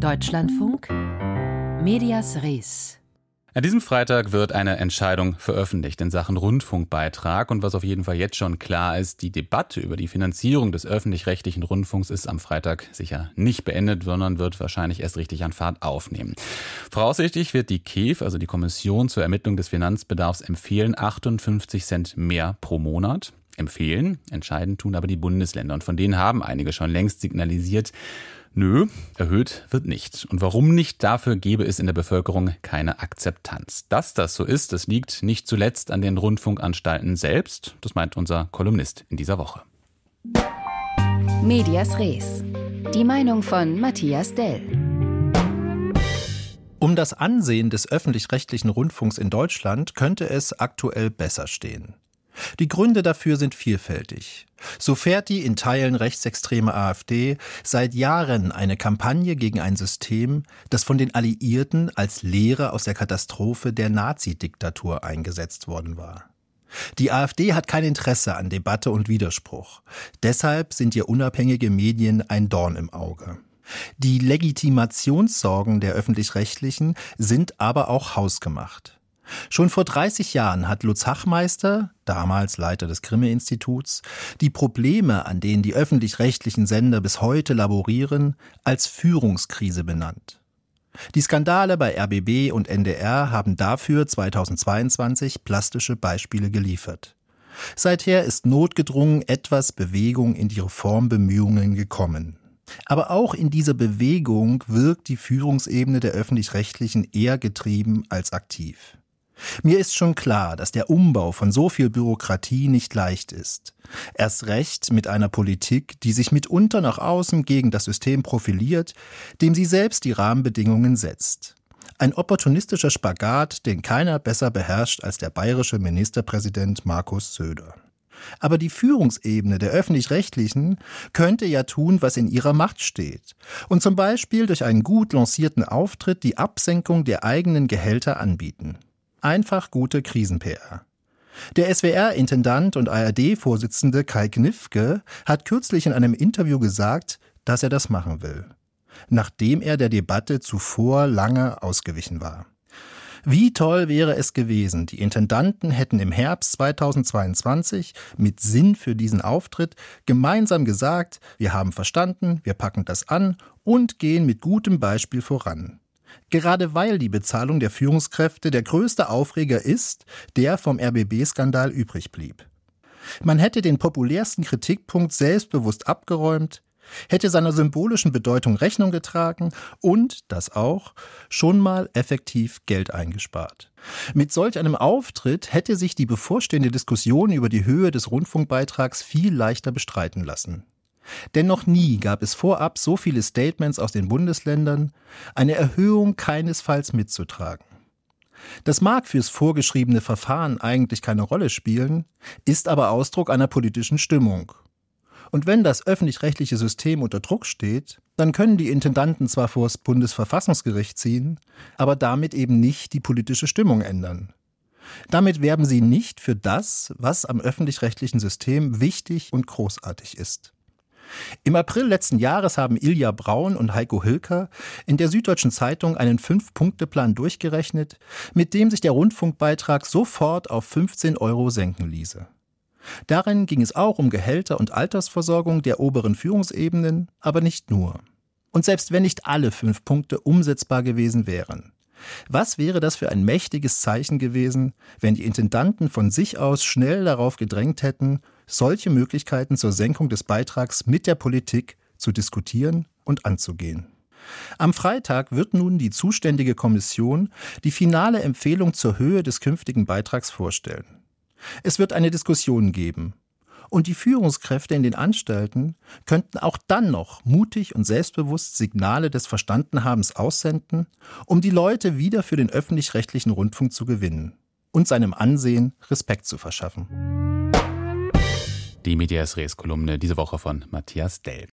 Deutschlandfunk Medias Res an diesem Freitag wird eine Entscheidung veröffentlicht in Sachen Rundfunkbeitrag. Und was auf jeden Fall jetzt schon klar ist, die Debatte über die Finanzierung des öffentlich-rechtlichen Rundfunks ist am Freitag sicher nicht beendet, sondern wird wahrscheinlich erst richtig an Fahrt aufnehmen. Voraussichtlich wird die KEF, also die Kommission zur Ermittlung des Finanzbedarfs, empfehlen 58 Cent mehr pro Monat empfehlen. Entscheidend tun aber die Bundesländer. Und von denen haben einige schon längst signalisiert, Nö, erhöht wird nicht. Und warum nicht? Dafür gäbe es in der Bevölkerung keine Akzeptanz. Dass das so ist, das liegt nicht zuletzt an den Rundfunkanstalten selbst. Das meint unser Kolumnist in dieser Woche. Medias Res. Die Meinung von Matthias Dell. Um das Ansehen des öffentlich-rechtlichen Rundfunks in Deutschland könnte es aktuell besser stehen. Die Gründe dafür sind vielfältig. So fährt die in Teilen rechtsextreme AfD seit Jahren eine Kampagne gegen ein System, das von den Alliierten als Lehre aus der Katastrophe der Nazi-Diktatur eingesetzt worden war. Die AfD hat kein Interesse an Debatte und Widerspruch. Deshalb sind ihr unabhängige Medien ein Dorn im Auge. Die Legitimationssorgen der öffentlich-rechtlichen sind aber auch hausgemacht. Schon vor 30 Jahren hat Lutz Hachmeister, damals Leiter des Grimme-Instituts, die Probleme, an denen die öffentlich-rechtlichen Sender bis heute laborieren, als Führungskrise benannt. Die Skandale bei RBB und NDR haben dafür 2022 plastische Beispiele geliefert. Seither ist notgedrungen etwas Bewegung in die Reformbemühungen gekommen. Aber auch in dieser Bewegung wirkt die Führungsebene der öffentlich-rechtlichen eher getrieben als aktiv. Mir ist schon klar, dass der Umbau von so viel Bürokratie nicht leicht ist. Erst recht mit einer Politik, die sich mitunter nach außen gegen das System profiliert, dem sie selbst die Rahmenbedingungen setzt. Ein opportunistischer Spagat, den keiner besser beherrscht als der bayerische Ministerpräsident Markus Söder. Aber die Führungsebene der öffentlich-rechtlichen könnte ja tun, was in ihrer Macht steht. Und zum Beispiel durch einen gut lancierten Auftritt die Absenkung der eigenen Gehälter anbieten. Einfach gute Krisen-PR. Der SWR-Intendant und ARD-Vorsitzende Kai Knifke hat kürzlich in einem Interview gesagt, dass er das machen will. Nachdem er der Debatte zuvor lange ausgewichen war. Wie toll wäre es gewesen, die Intendanten hätten im Herbst 2022 mit Sinn für diesen Auftritt gemeinsam gesagt, wir haben verstanden, wir packen das an und gehen mit gutem Beispiel voran. Gerade weil die Bezahlung der Führungskräfte der größte Aufreger ist, der vom RBB-Skandal übrig blieb. Man hätte den populärsten Kritikpunkt selbstbewusst abgeräumt, hätte seiner symbolischen Bedeutung Rechnung getragen und, das auch, schon mal effektiv Geld eingespart. Mit solch einem Auftritt hätte sich die bevorstehende Diskussion über die Höhe des Rundfunkbeitrags viel leichter bestreiten lassen. Denn noch nie gab es vorab so viele Statements aus den Bundesländern, eine Erhöhung keinesfalls mitzutragen. Das mag fürs vorgeschriebene Verfahren eigentlich keine Rolle spielen, ist aber Ausdruck einer politischen Stimmung. Und wenn das öffentlich-rechtliche System unter Druck steht, dann können die Intendanten zwar vor das Bundesverfassungsgericht ziehen, aber damit eben nicht die politische Stimmung ändern. Damit werben sie nicht für das, was am öffentlich-rechtlichen System wichtig und großartig ist. Im April letzten Jahres haben Ilja Braun und Heiko Hilker in der Süddeutschen Zeitung einen Fünf-Punkte-Plan durchgerechnet, mit dem sich der Rundfunkbeitrag sofort auf 15 Euro senken ließe. Darin ging es auch um Gehälter und Altersversorgung der oberen Führungsebenen, aber nicht nur. Und selbst wenn nicht alle fünf Punkte umsetzbar gewesen wären, was wäre das für ein mächtiges Zeichen gewesen, wenn die Intendanten von sich aus schnell darauf gedrängt hätten, solche Möglichkeiten zur Senkung des Beitrags mit der Politik zu diskutieren und anzugehen. Am Freitag wird nun die zuständige Kommission die finale Empfehlung zur Höhe des künftigen Beitrags vorstellen. Es wird eine Diskussion geben. Und die Führungskräfte in den Anstalten könnten auch dann noch mutig und selbstbewusst Signale des Verstandenhabens aussenden, um die Leute wieder für den öffentlich-rechtlichen Rundfunk zu gewinnen und seinem Ansehen Respekt zu verschaffen. Die Medias Res Kolumne diese Woche von Matthias Dell.